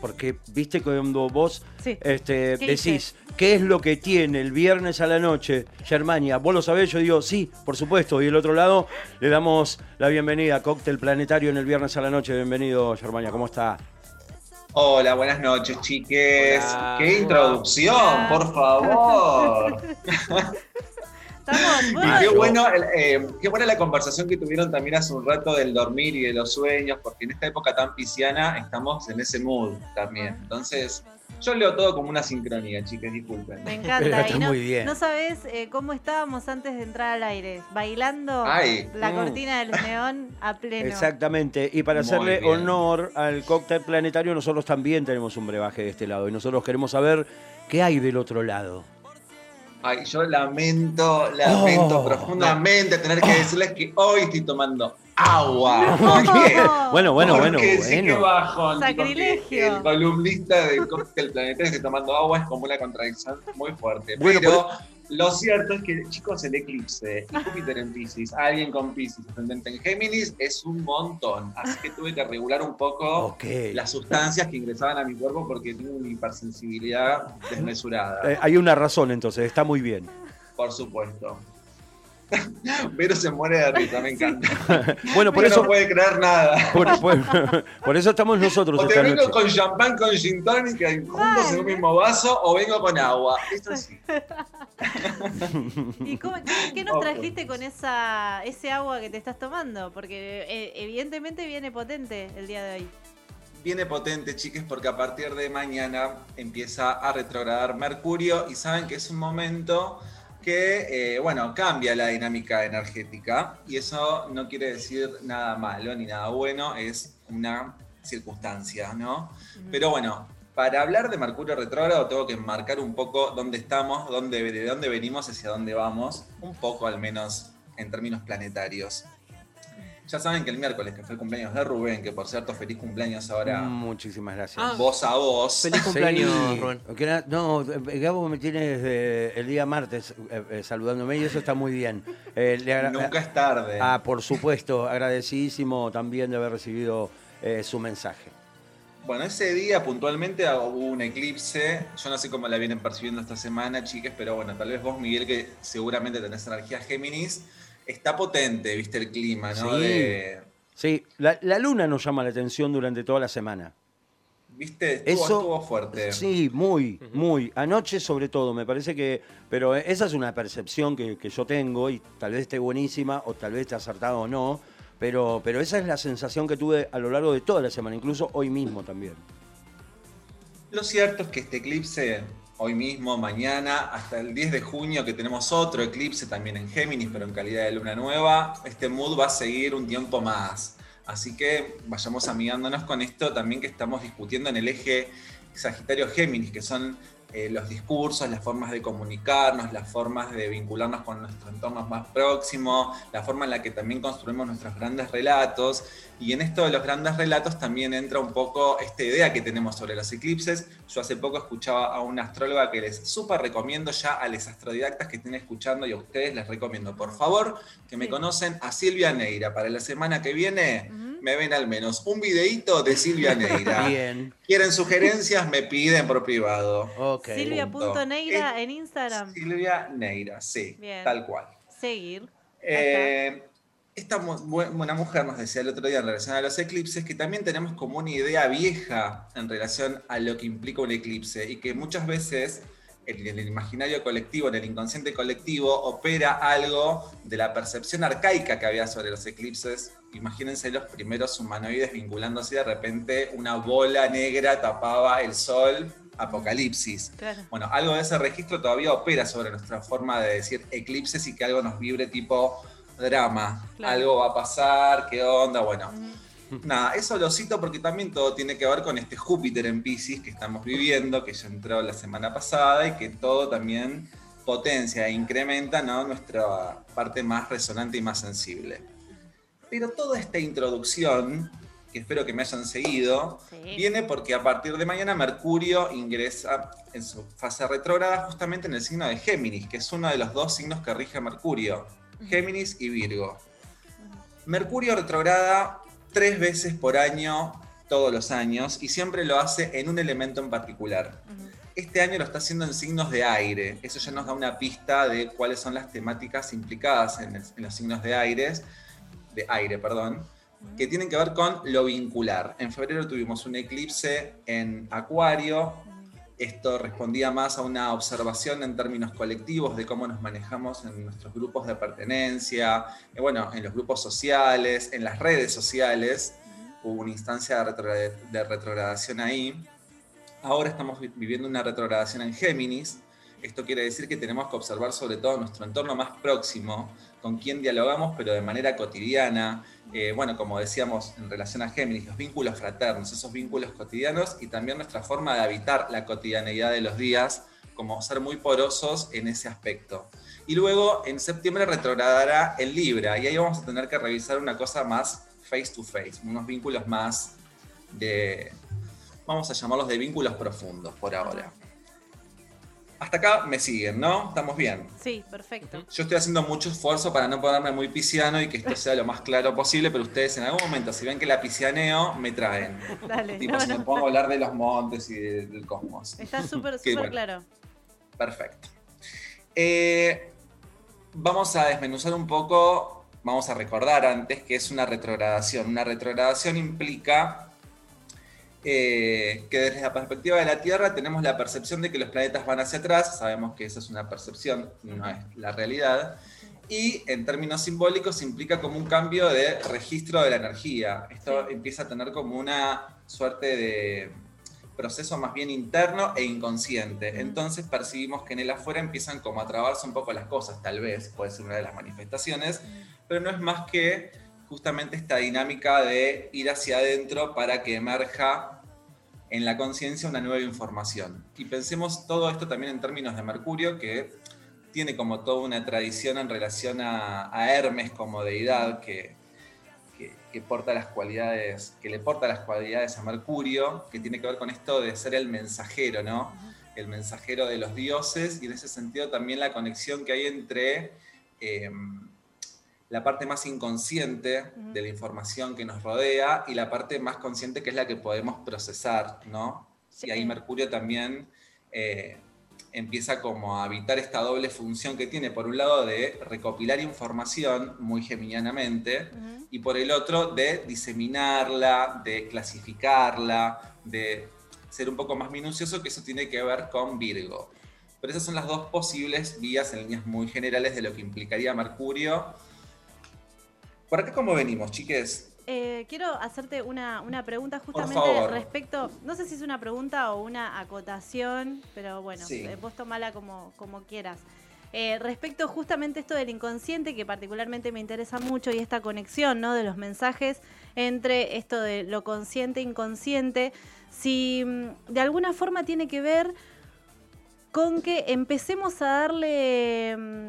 porque viste cuando vos Sí. este, ¿Qué decís qué es lo que tiene el viernes a la noche, Germania, vos lo sabés, yo digo sí, por supuesto, y el otro lado le damos la bienvenida a Cóctel Planetario en el viernes a la noche. Bienvenido, Germania, ¿cómo está? Hola, buenas noches, chiques. Hola. ¡Qué introducción, Hola. por favor! Estamos, Y bueno, qué bueno, eh, qué buena la conversación que tuvieron también hace un rato del dormir y de los sueños, porque en esta época tan pisciana estamos en ese mood también. Entonces, yo leo todo como una sincronía, chicas, disculpen. me encanta. está Y no, muy bien. no sabes eh, cómo estábamos antes de entrar al aire, bailando Ay. la Mm. cortina del neón a pleno. Exactamente, y para Muy hacerle bien. honor al Cóctel Planetario, nosotros también tenemos un brebaje de este lado, y nosotros queremos saber qué hay del otro lado. Ay, yo lamento, lamento Oh. profundamente tener que decirles que hoy estoy tomando agua. Oh. Porque- Bueno, bueno, bueno, Porque sí que bueno. bajón, Sacrilegio. El columnista del cóctel planetario que tomando agua es como una contradicción muy fuerte. Bueno, Pero lo cierto es que, chicos, el eclipse y Júpiter en Pisces, alguien con Pisces ascendente en Géminis, es un montón. Así que tuve que regular un poco las sustancias que ingresaban a mi cuerpo porque tengo una hipersensibilidad desmesurada. Eh, hay una razón entonces, está muy bien. Por supuesto. Pero se muere de risa, me encanta. Bueno, por Pero eso, no puede creer nada. por, por- por eso estamos nosotros O te vengo noche. con champán con gin tonic juntos en un mismo vaso o vengo con agua. Eso sí. ¿Y cómo- qué, qué nos trajiste con esa ese agua que te estás tomando? Porque eh, evidentemente viene potente el día de hoy. Viene potente, chiques, porque a partir de mañana empieza a retrogradar Mercurio y saben que es un momento que, eh, bueno, cambia la dinámica energética y eso no quiere decir nada malo ni nada bueno, es una circunstancia, ¿no? Pero bueno, para hablar de Mercurio retrógrado tengo que marcar un poco dónde estamos, dónde, de dónde venimos, hacia dónde vamos, un poco al menos en términos planetarios. Ya saben que el miércoles, que fue el cumpleaños de Rubén, que por cierto, feliz cumpleaños ahora, Muchísimas gracias. Ah, voz a voz. Feliz cumpleaños, Sí, Rubén. era- no, eh, Gabo me tiene desde el día martes eh, eh, saludándome y eso está muy bien. Eh, le Nunca es tarde. Ah, por supuesto, agradecidísimo también de haber recibido eh, su mensaje. Bueno, ese día puntualmente hubo un eclipse. Yo no sé cómo la vienen percibiendo esta semana, chiques, pero bueno, tal vez vos, Miguel, que seguramente tenés energía Géminis, está potente, viste el clima, ¿no? Sí. De- Sí, la, la luna nos llama la atención durante toda la semana. ¿Viste? Estuvo, Eso- estuvo fuerte. Sí, muy, muy. Anoche sobre todo, me parece que... Pero esa es una percepción que, que yo tengo y tal vez esté buenísima o tal vez esté acertada o no, pero, pero esa es la sensación que tuve a lo largo de toda la semana, incluso hoy mismo también. Lo cierto es que este eclipse, hoy mismo, mañana, hasta el 10 de junio, que tenemos otro eclipse también en Géminis, pero en calidad de luna nueva, este mood va a seguir un tiempo más. Así que vayamos amigándonos con esto también que estamos discutiendo en el eje Sagitario-Géminis, que son eh, los discursos, las formas de comunicarnos, las formas de vincularnos con nuestro entorno más próximo, la forma en la que también construimos nuestros grandes relatos. Y en esto de los grandes relatos también entra un poco esta idea que tenemos sobre los eclipses. Yo hace poco escuchaba a una astróloga que les súper recomiendo ya a los astrodidactas que estén escuchando y a ustedes les recomiendo, por favor, que me Sí. conocen a Silvia Neira. Para la semana que viene Ujú. Me ven al menos un videíto de Silvia Neira. Bien, Quieren sugerencias, me piden por privado. ok. Silvia.neira en Instagram. Silvia Neira, sí, Bien. tal cual. Seguir. Eh, esta buena mujer nos decía el otro día en relación a los eclipses que también tenemos como una idea vieja en relación a lo que implica un eclipse y que muchas veces en el imaginario colectivo, en el inconsciente colectivo, opera algo de la percepción arcaica que había sobre los eclipses. Imagínense los primeros humanoides vinculándose y de repente una bola negra tapaba el sol, apocalipsis. Claro. Bueno, algo de ese registro todavía opera sobre nuestra forma de decir eclipses y que algo nos vibre tipo drama. Claro. Algo va a pasar, qué onda, bueno. Nada, eso lo cito porque también todo tiene que ver con este Júpiter en Pisces que estamos viviendo, que ya entró la semana pasada y que todo también potencia e incrementa ¿no? nuestra parte más resonante y más sensible. Pero toda esta introducción, que espero que me hayan seguido, Sí. viene porque a partir de mañana Mercurio ingresa en su fase retrógrada justamente en el signo de Géminis, que es uno de los dos signos que rige Mercurio, Géminis y Virgo. Mercurio retrograda tres veces por año todos los años y siempre lo hace en un elemento en particular. Este año lo está haciendo en signos de aire. Eso ya nos da una pista de cuáles son las temáticas implicadas en, los signos de aire, de aire, perdón, que tienen que ver con lo vincular. En febrero tuvimos un eclipse en Acuario. Esto respondía más a una observación en términos colectivos de cómo nos manejamos en nuestros grupos de pertenencia, eh, bueno, en los grupos sociales, en las redes sociales hubo una instancia de, retrogradación ahí. Ahora estamos viviendo una retrogradación en Géminis. Esto quiere decir que tenemos que observar sobre todo nuestro entorno más próximo, con quien dialogamos, pero de manera cotidiana. Eh, bueno, como decíamos en relación a Géminis, los vínculos fraternos, esos vínculos cotidianos y también nuestra forma de habitar la cotidianeidad de los días, como ser muy porosos en ese aspecto. Y luego en septiembre retrogradará en Libra y ahí vamos a tener que revisar una cosa más face to face, unos vínculos más de, vamos a llamarlos de vínculos profundos por ahora. Hasta acá me siguen, ¿no? ¿Estamos bien? Sí, perfecto. Yo estoy haciendo mucho esfuerzo para no ponerme muy pisciano y que esto sea lo más claro posible, pero ustedes en algún momento, si ven que la piscianeo, me traen. Dale. Tipo, si me pongo a hablar de los montes y del cosmos. Está súper, súper claro. Perfecto. Eh, vamos a desmenuzar un poco vamos a recordar antes que es una retrogradación. Una retrogradación implica eh, que desde la perspectiva de la Tierra tenemos la percepción de que los planetas van hacia atrás, sabemos que esa es una percepción, no es la realidad, y en términos simbólicos implica como un cambio de registro de la energía. Esto empieza a tener como una suerte de proceso más bien interno e inconsciente. Entonces percibimos que en el afuera empiezan como a trabarse un poco las cosas, tal vez, puede ser una de las manifestaciones, pero no es más que justamente esta dinámica de ir hacia adentro para que emerja en la conciencia una nueva información. Y pensemos todo esto también en términos de Mercurio, que tiene como toda una tradición en relación a, Hermes como deidad que, que, porta las cualidades, que le porta las cualidades a Mercurio, que tiene que ver con esto de ser el mensajero, ¿no? El mensajero de los dioses y en ese sentido también la conexión que hay entre em, la parte más inconsciente de la información que nos rodea y la parte más consciente que es la que podemos procesar, ¿no? Y ahí Mercurio también eh, empieza como a habitar esta doble función que tiene, por un lado de recopilar información muy geminianamente y por el otro de diseminarla, de clasificarla, de ser un poco más minucioso, que eso tiene que ver con Virgo. Pero esas son las dos posibles vías en líneas muy generales de lo que implicaría Mercurio ¿Por acá cómo venimos, chiques? Eh, quiero hacerte una, pregunta justamente respecto, no sé si es una pregunta o una acotación, pero bueno, eh, vos tomala como, como quieras. Eh, respecto justamente esto del inconsciente, que particularmente me interesa mucho, y esta conexión ¿no? de los mensajes entre esto de lo consciente e inconsciente, si mm, de alguna forma tiene que ver con que empecemos a darle mm,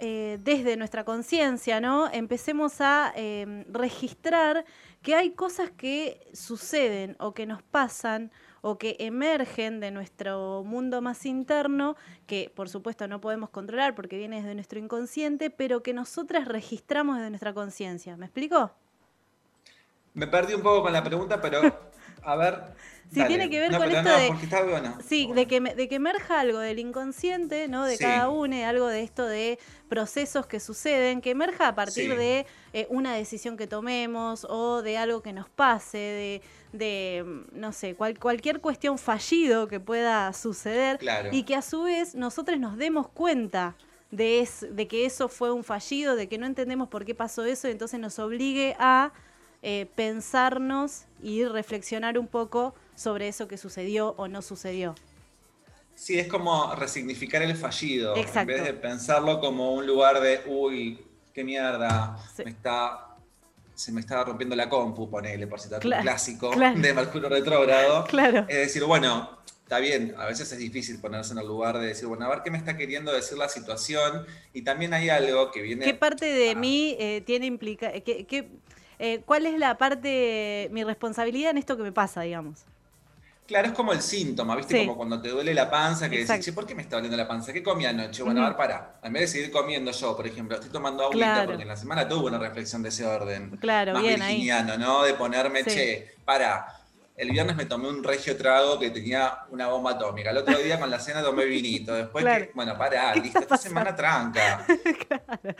eh, desde nuestra conciencia, ¿no? Empecemos a em, registrar que hay cosas que suceden o que nos pasan o que emergen de nuestro mundo más interno, que por supuesto no podemos controlar porque viene desde nuestro inconsciente, pero que nosotras registramos desde nuestra conciencia. ¿Me explico? Me perdí un poco con la pregunta, pero a ver. Sí, tiene que ver con esto de. Sí, de que, de que emerja algo del inconsciente, ¿no? De cada uno, algo de esto de procesos que suceden, que emerja a partir de eh, una decisión que tomemos o de algo que nos pase, de, mm, no sé, cualquier cuestión fallido que pueda suceder y que a su vez nosotros nos demos cuenta de, de que eso fue un fallido, de que no entendemos por qué pasó eso, y entonces nos obligue a eh, pensarnos y reflexionar un poco sobre eso que sucedió o no sucedió. Sí, es como resignificar el fallido, en vez de pensarlo como un lugar de, uy, qué mierda, me está, se me está rompiendo la compu, ponele, por citar un clásico de Mercurio retrógrado. Claro. Es decir, bueno, está bien, a veces es difícil ponerse en el lugar de decir, bueno, a ver qué me está queriendo decir la situación. Y también hay algo que viene... ¿Qué parte de mí eh, tiene implica... qué, eh, ¿cuál es la parte, mi responsabilidad en esto que me pasa, digamos? Claro, es como el síntoma, ¿viste? Como cuando te duele la panza, que decís, ¿por qué me está doliendo la panza? ¿Qué comí anoche? Bueno, a ver, para. En vez de seguir comiendo yo, por ejemplo, estoy tomando agüita porque en la semana tuve una reflexión de ese orden. Claro, más bien virginiano, ¿no? De ponerme, che, para. el viernes me tomé un regio trago que tenía una bomba atómica. El otro día con la cena tomé vinito. Después, que, bueno, pará, listo, esta semana tranca. claro.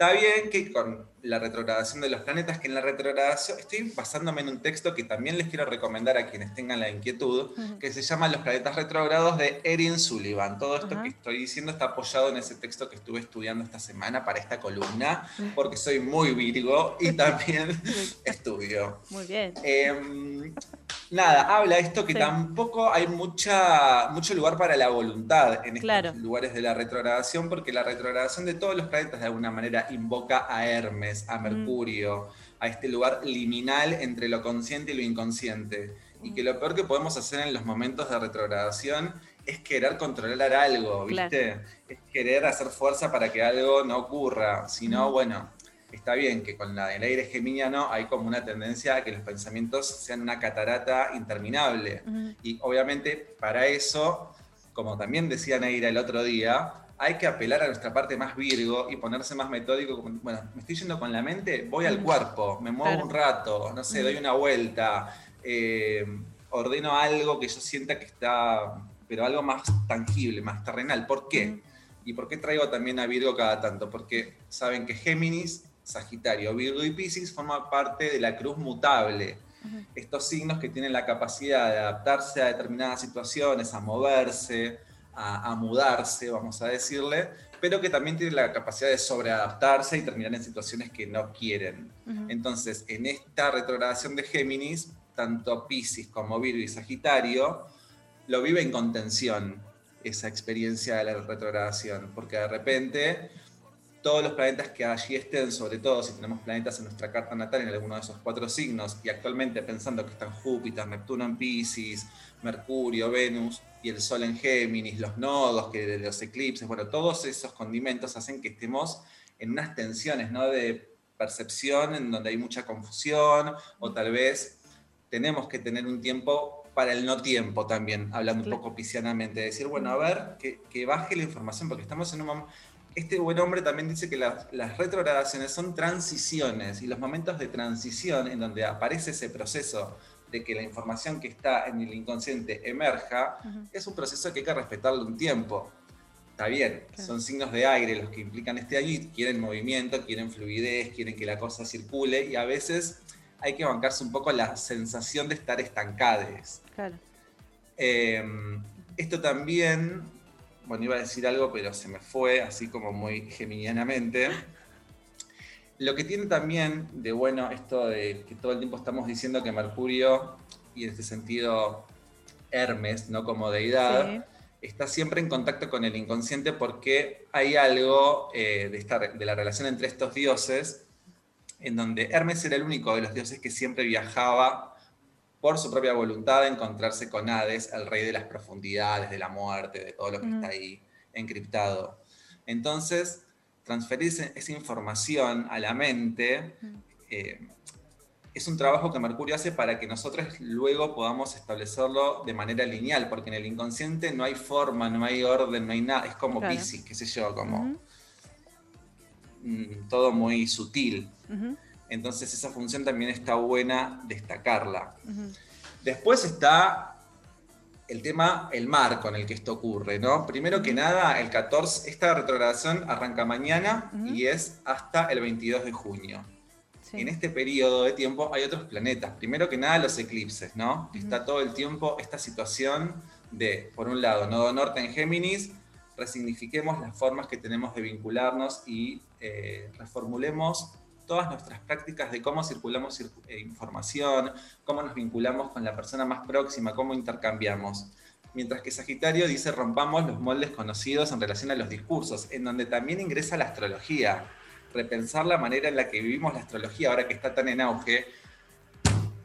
Está bien que con la retrogradación de los planetas, que en la retrogradación, estoy basándome en un texto que también les quiero recomendar a quienes tengan la inquietud, que se llama Los planetas retrógrados de Erin Sullivan. Todo esto que estoy diciendo está apoyado en ese texto que estuve estudiando esta semana para esta columna, porque soy muy virgo y también estudio. Muy bien. Em, nada, habla esto que tampoco hay mucha, mucho lugar para la voluntad en estos lugares de la retrogradación, porque la retrogradación de todos los planetas de alguna manera invoca a Hermes, a Mercurio, a este lugar liminal entre lo consciente y lo inconsciente. Y que lo peor que podemos hacer en los momentos de retrogradación es querer controlar algo, ¿viste? Es querer hacer fuerza para que algo no ocurra. Si no, bueno, está bien que con la, el aire geminiano hay como una tendencia a que los pensamientos sean una catarata interminable. Y obviamente para eso, como también decía Neira el otro día, hay que apelar a nuestra parte más virgo y ponerse más metódico. Bueno, me estoy yendo con la mente, voy al cuerpo, me muevo un rato, no sé, doy una vuelta, eh, ordeno algo que yo sienta que está, pero algo más tangible, más terrenal. ¿Por qué? ¿Y por qué traigo también a Virgo cada tanto? Porque saben que Géminis Sagitario, Virgo y Pisces forman parte de la cruz mutable. Estos signos que tienen la capacidad de adaptarse a determinadas situaciones, a moverse, a, mudarse, vamos a decirle, pero que también tienen la capacidad de sobreadaptarse y terminar en situaciones que no quieren. Entonces, en esta retrogradación de Géminis, tanto Pisces como Virgo y Sagitario lo viven con tensión esa experiencia de la retrogradación, porque de repente todos los planetas que allí estén, sobre todo si tenemos planetas en nuestra carta natal en alguno de esos cuatro signos, y actualmente pensando que están Júpiter, Neptuno en Pisces, Mercurio, Venus y el Sol en Géminis, los nodos, que los eclipses, bueno, todos esos condimentos hacen que estemos en unas tensiones ¿no? de percepción en donde hay mucha confusión, o tal vez tenemos que tener un tiempo para el no tiempo también, hablando un poco piscianamente, decir, bueno, a ver, que, que baje la información, porque estamos en un momento este buen hombre también dice que las retrogradaciones son transiciones y los momentos de transición en donde aparece ese proceso de que la información que está en el inconsciente emerja, es un proceso que hay que respetarlo un tiempo. Está bien, son signos de aire los que implican este año quieren movimiento, quieren fluidez, quieren que la cosa circule y a veces hay que bancarse un poco la sensación de estar estancados. Claro. Em, esto también bueno, iba a decir algo, pero se me fue, así como muy geminianamente. Lo que tiene también de bueno esto de que todo el tiempo estamos diciendo que Mercurio, y en este sentido Hermes, no como deidad, está siempre en contacto con el inconsciente porque hay algo eh, de, esta, de la relación entre estos dioses, en donde Hermes era el único de los dioses que siempre viajaba por su propia voluntad de encontrarse con Hades, el rey de las profundidades, de la muerte, de todo lo que está ahí encriptado. Entonces, transferir esa información a la mente eh, es un trabajo que Mercurio hace para que nosotros luego podamos establecerlo de manera lineal, porque en el inconsciente no hay forma, no hay orden, no hay nada, es como claro. qué sé yo, como mm, todo muy sutil. Entonces esa función también está buena destacarla. Después está el tema, el marco en el que esto ocurre, ¿no? Primero que nada, el 14, esta retrogradación arranca mañana y es hasta el 22 de junio. En este periodo de tiempo hay otros planetas. Primero que nada, los eclipses, ¿no? Está todo el tiempo esta situación de, por un lado, nodo norte en Géminis, resignifiquemos las formas que tenemos de vincularnos y eh, reformulemos todas nuestras prácticas de cómo circulamos eh, información, cómo nos vinculamos con la persona más próxima, cómo intercambiamos. Mientras que Sagitario dice rompamos los moldes conocidos en relación a los discursos, en donde también ingresa la astrología, repensar la manera en la que vivimos la astrología ahora que está tan en auge.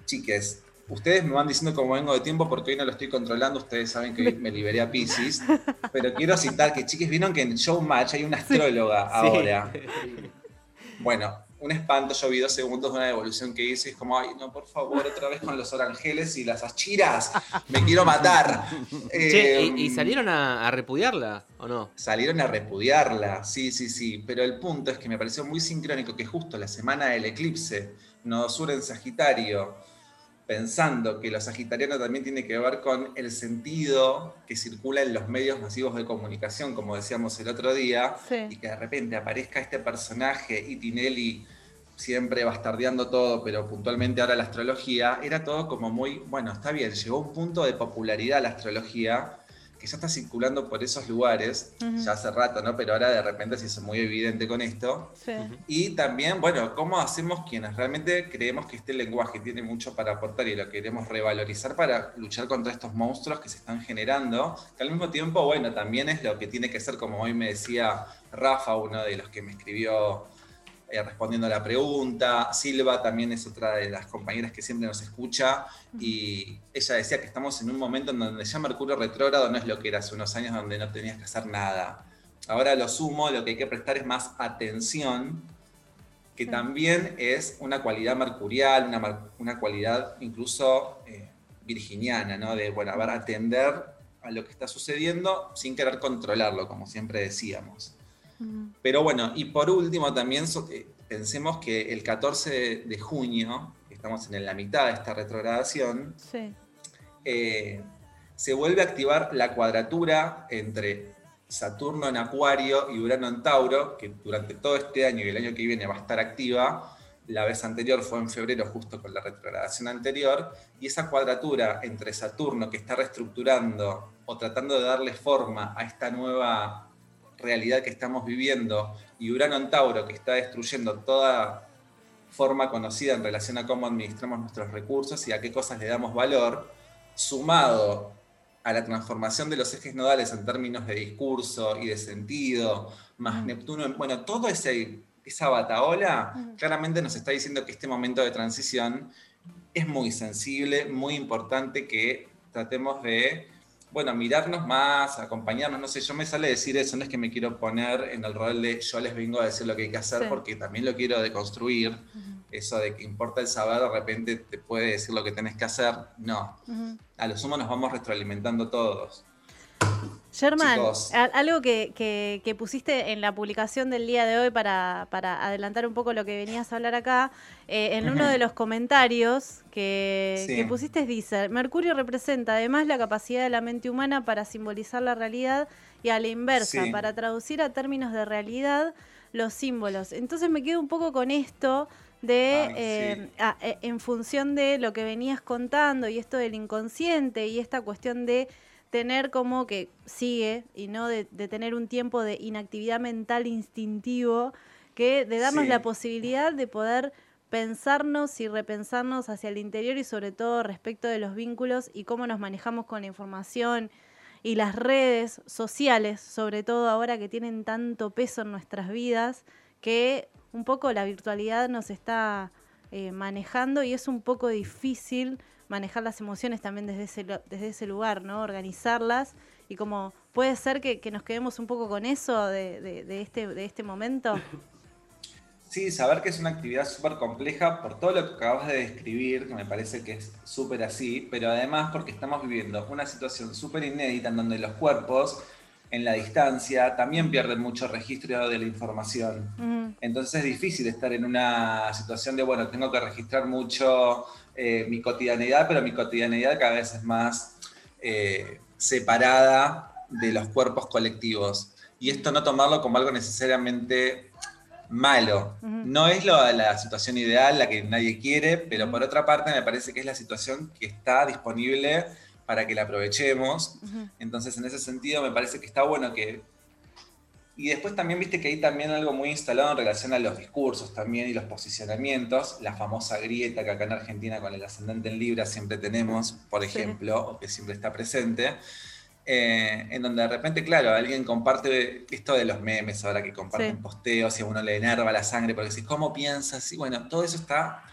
Chiques, ustedes me van diciendo cómo vengo de tiempo porque hoy no lo estoy controlando, ustedes saben que hoy me liberé a Pisces, pero quiero citar que, chiques, vieron que en Showmatch hay una astróloga ahora. Bueno, un espanto, yo vi dos segundos de una devolución que hice y es como, ay, no, por favor, otra vez con los orangeles y las achiras, me quiero matar. ¿y, em, salieron a, repudiarla o no? Salieron a repudiarla, sí, sí, sí, pero el punto es que me pareció muy sincrónico que justo la semana del eclipse, Nodo Sur en Sagitario, pensando que lo sagitariano también tiene que ver con el sentido que circula en los medios masivos de comunicación, como decíamos el otro día, y que de repente aparezca este personaje y Tinelli siempre bastardeando todo, pero puntualmente ahora la astrología, era todo como muy, bueno, está bien, llegó un punto de popularidad la astrología que ya está circulando por esos lugares, ya hace rato, ¿no? Pero ahora de repente se hizo muy evidente con esto. Y también, bueno, ¿cómo hacemos quienes realmente creemos que este lenguaje tiene mucho para aportar y lo queremos revalorizar para luchar contra estos monstruos que se están generando? Que al mismo tiempo, bueno, también es lo que tiene que ser, como hoy me decía Rafa, uno de los que me escribió eh, respondiendo a la pregunta. Silva también es otra de las compañeras que siempre nos escucha y ella decía que estamos en un momento en donde ya Mercurio retrógrado no es lo que era hace unos años donde no tenías que hacer nada. Ahora lo sumo, lo que hay que prestar es más atención, que también es una cualidad mercurial, una, cualidad incluso eh, virginiana, ¿no? De, bueno, a ver, atender a lo que está sucediendo sin querer controlarlo, como siempre decíamos. Pero bueno, y por último también eh, pensemos que el 14 de junio, estamos en la mitad de esta retrogradación, eh, se vuelve a activar la cuadratura entre Saturno en Acuario y Urano en Tauro, que durante todo este año y el año que viene va a estar activa. La vez anterior fue en febrero, justo con la retrogradación anterior, y esa cuadratura entre Saturno, que está reestructurando o tratando de darle forma a esta nueva realidad que estamos viviendo y Urano en Tauro que está destruyendo toda forma conocida en relación a cómo administramos nuestros recursos y a qué cosas le damos valor, sumado a la transformación de los ejes nodales en términos de discurso y de sentido, más Neptuno, bueno, todo ese, esa bataola claramente nos está diciendo que este momento de transición es muy sensible, muy importante que tratemos de bueno, mirarnos más, acompañarnos, no sé, yo me sale decir eso, no es que me quiero poner en el rol de yo les vengo a decir lo que hay que hacer porque también lo quiero deconstruir, eso de que importa el saber, de repente te puede decir lo que tenés que hacer, no, a lo sumo nos vamos retroalimentando todos. Germán, algo que, pusiste en la publicación del día de hoy para, adelantar un poco lo que venías a hablar acá, eh, en uno de los comentarios que, pusiste dice, Mercurio representa además la capacidad de la mente humana para simbolizar la realidad y a la inversa, para traducir a términos de realidad los símbolos. Entonces me quedo un poco con esto de eh, eh, en función de lo que venías contando y esto del inconsciente y esta cuestión de tener como que sigue y no de, tener un tiempo de inactividad mental instintivo, que de darnos la posibilidad de poder pensarnos y repensarnos hacia el interior y sobre todo respecto de los vínculos y cómo nos manejamos con la información y las redes sociales, sobre todo ahora que tienen tanto peso en nuestras vidas, que un poco la virtualidad nos está eh, manejando y es un poco difícil manejar las emociones también desde ese, desde ese lugar, ¿no? Organizarlas y como puede ser que, nos quedemos un poco con eso de, este, de este momento. Sí, saber que es una actividad súper compleja por todo lo que acabas de describir, que me parece que es súper así, pero además porque estamos viviendo una situación súper inédita en donde los cuerpos en la distancia también pierden mucho registro de la información. Entonces es difícil estar en una situación de, bueno, tengo que registrar mucho eh, mi cotidianidad, pero mi cotidianidad cada vez es más eh, separada de los cuerpos colectivos. Y esto no tomarlo como algo necesariamente malo. No es lo, la situación ideal, la que nadie quiere, pero por otra parte me parece que es la situación que está disponible para que la aprovechemos. Entonces, en ese sentido, me parece que está bueno que y después también viste que hay también algo muy instalado en relación a los discursos también y los posicionamientos, la famosa grieta que acá en Argentina con el ascendente en Libra siempre tenemos, por ejemplo, o que siempre está presente, eh, en donde de repente, claro, alguien comparte esto de los memes ahora que comparten posteos y a uno le enerva la sangre porque decís, ¿cómo piensas? Y bueno, todo eso está...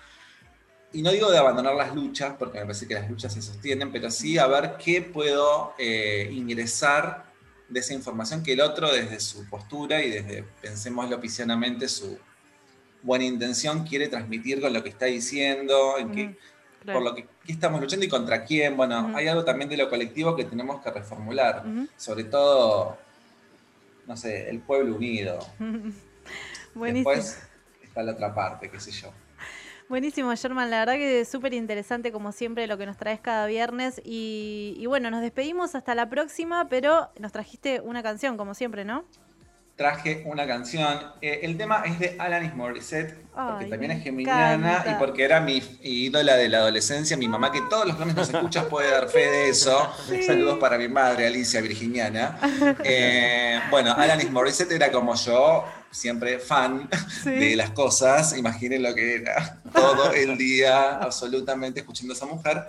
Y no digo de abandonar las luchas, porque me parece que las luchas se sostienen, pero sí a ver qué puedo eh, ingresar de esa información que el otro desde su postura y desde, pensémoslo piscianamente, su buena intención quiere transmitir con lo que está diciendo, en por lo que estamos luchando y contra quién. Bueno, hay algo también de lo colectivo que tenemos que reformular, sobre todo, no sé, el pueblo unido. Después está la otra parte, qué sé yo. Buenísimo, Sherman. La verdad que es súper interesante, como siempre, lo que nos traes cada viernes. Y, bueno, nos despedimos hasta la próxima, pero nos trajiste una canción, como siempre, ¿no? Traje una canción. Eh, el tema es de Alanis Morissette, porque también es geminiana y porque era mi ídola de la adolescencia. Mi mamá, que todos los que nos escuchas, puede dar fe de eso. Saludos para mi madre, Alicia Virginiana. Eh, bueno, Alanis Morissette era como yo, siempre fan de las cosas. Imaginen lo que era todo el día absolutamente escuchando a esa mujer.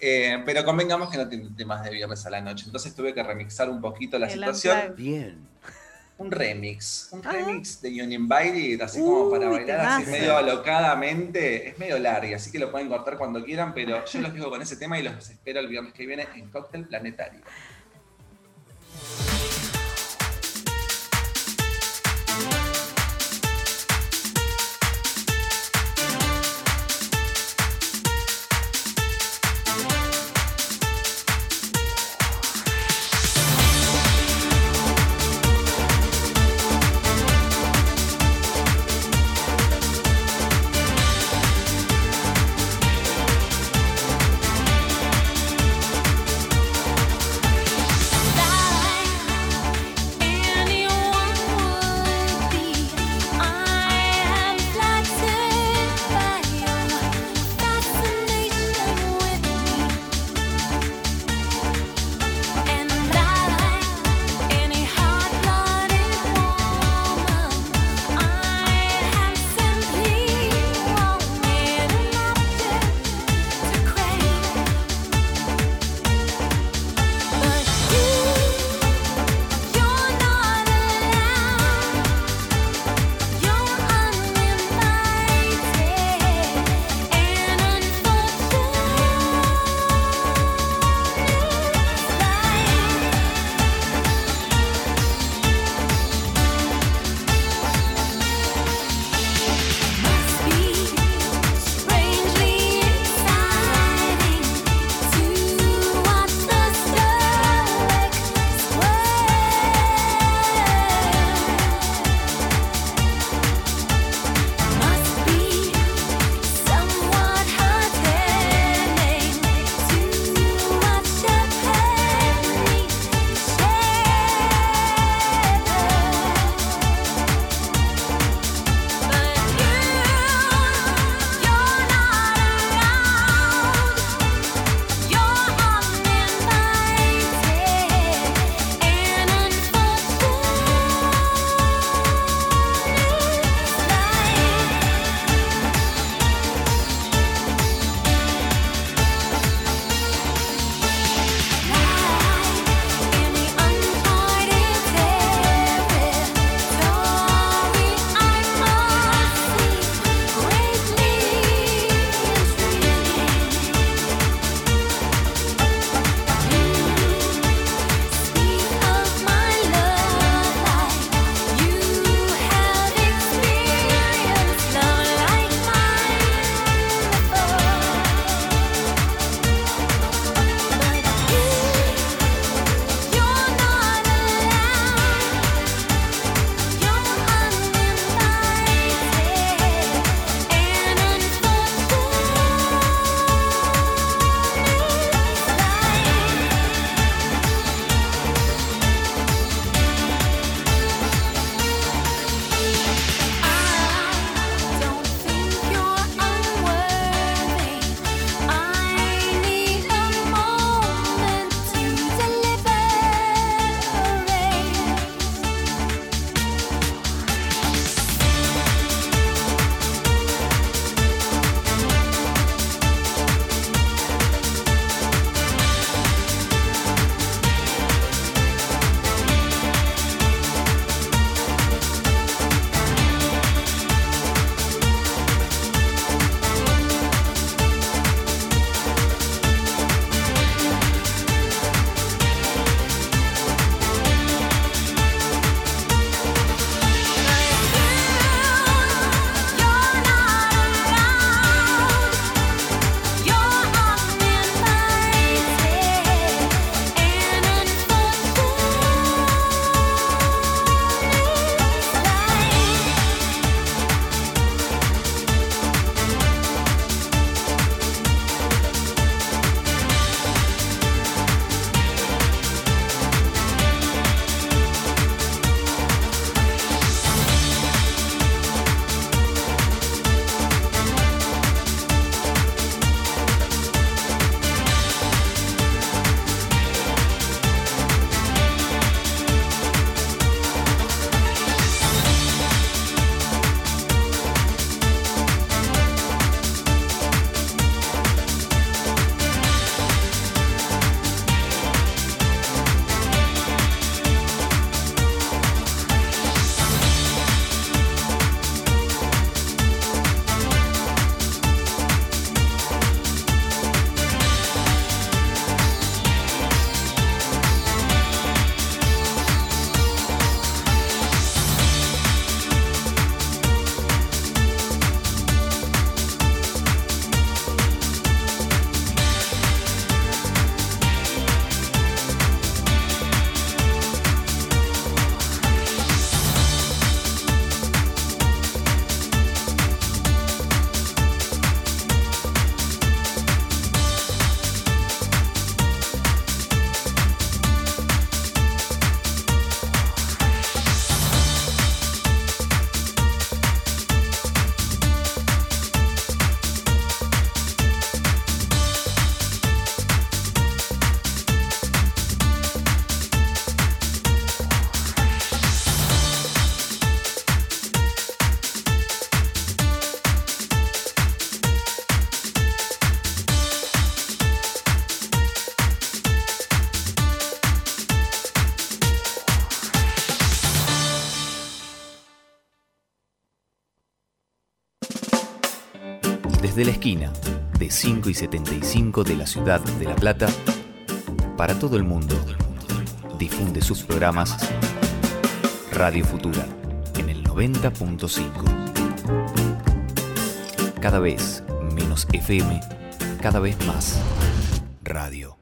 Eh, pero convengamos que no tiene temas de viernes a la noche. Entonces tuve que remixar un poquito la situación. Bien. Un remix, un ah. remix de Uninvited, así como para bailar así medio alocadamente. Es medio largo, así que lo pueden cortar cuando quieran, pero yo los dejo con ese tema y los espero el viernes que viene en Cocktail Planetario. De 5 y 75 de la ciudad de La Plata, para todo el mundo, difunde sus programas Radio Futura en el 90.5. Cada vez menos FM, cada vez más radio.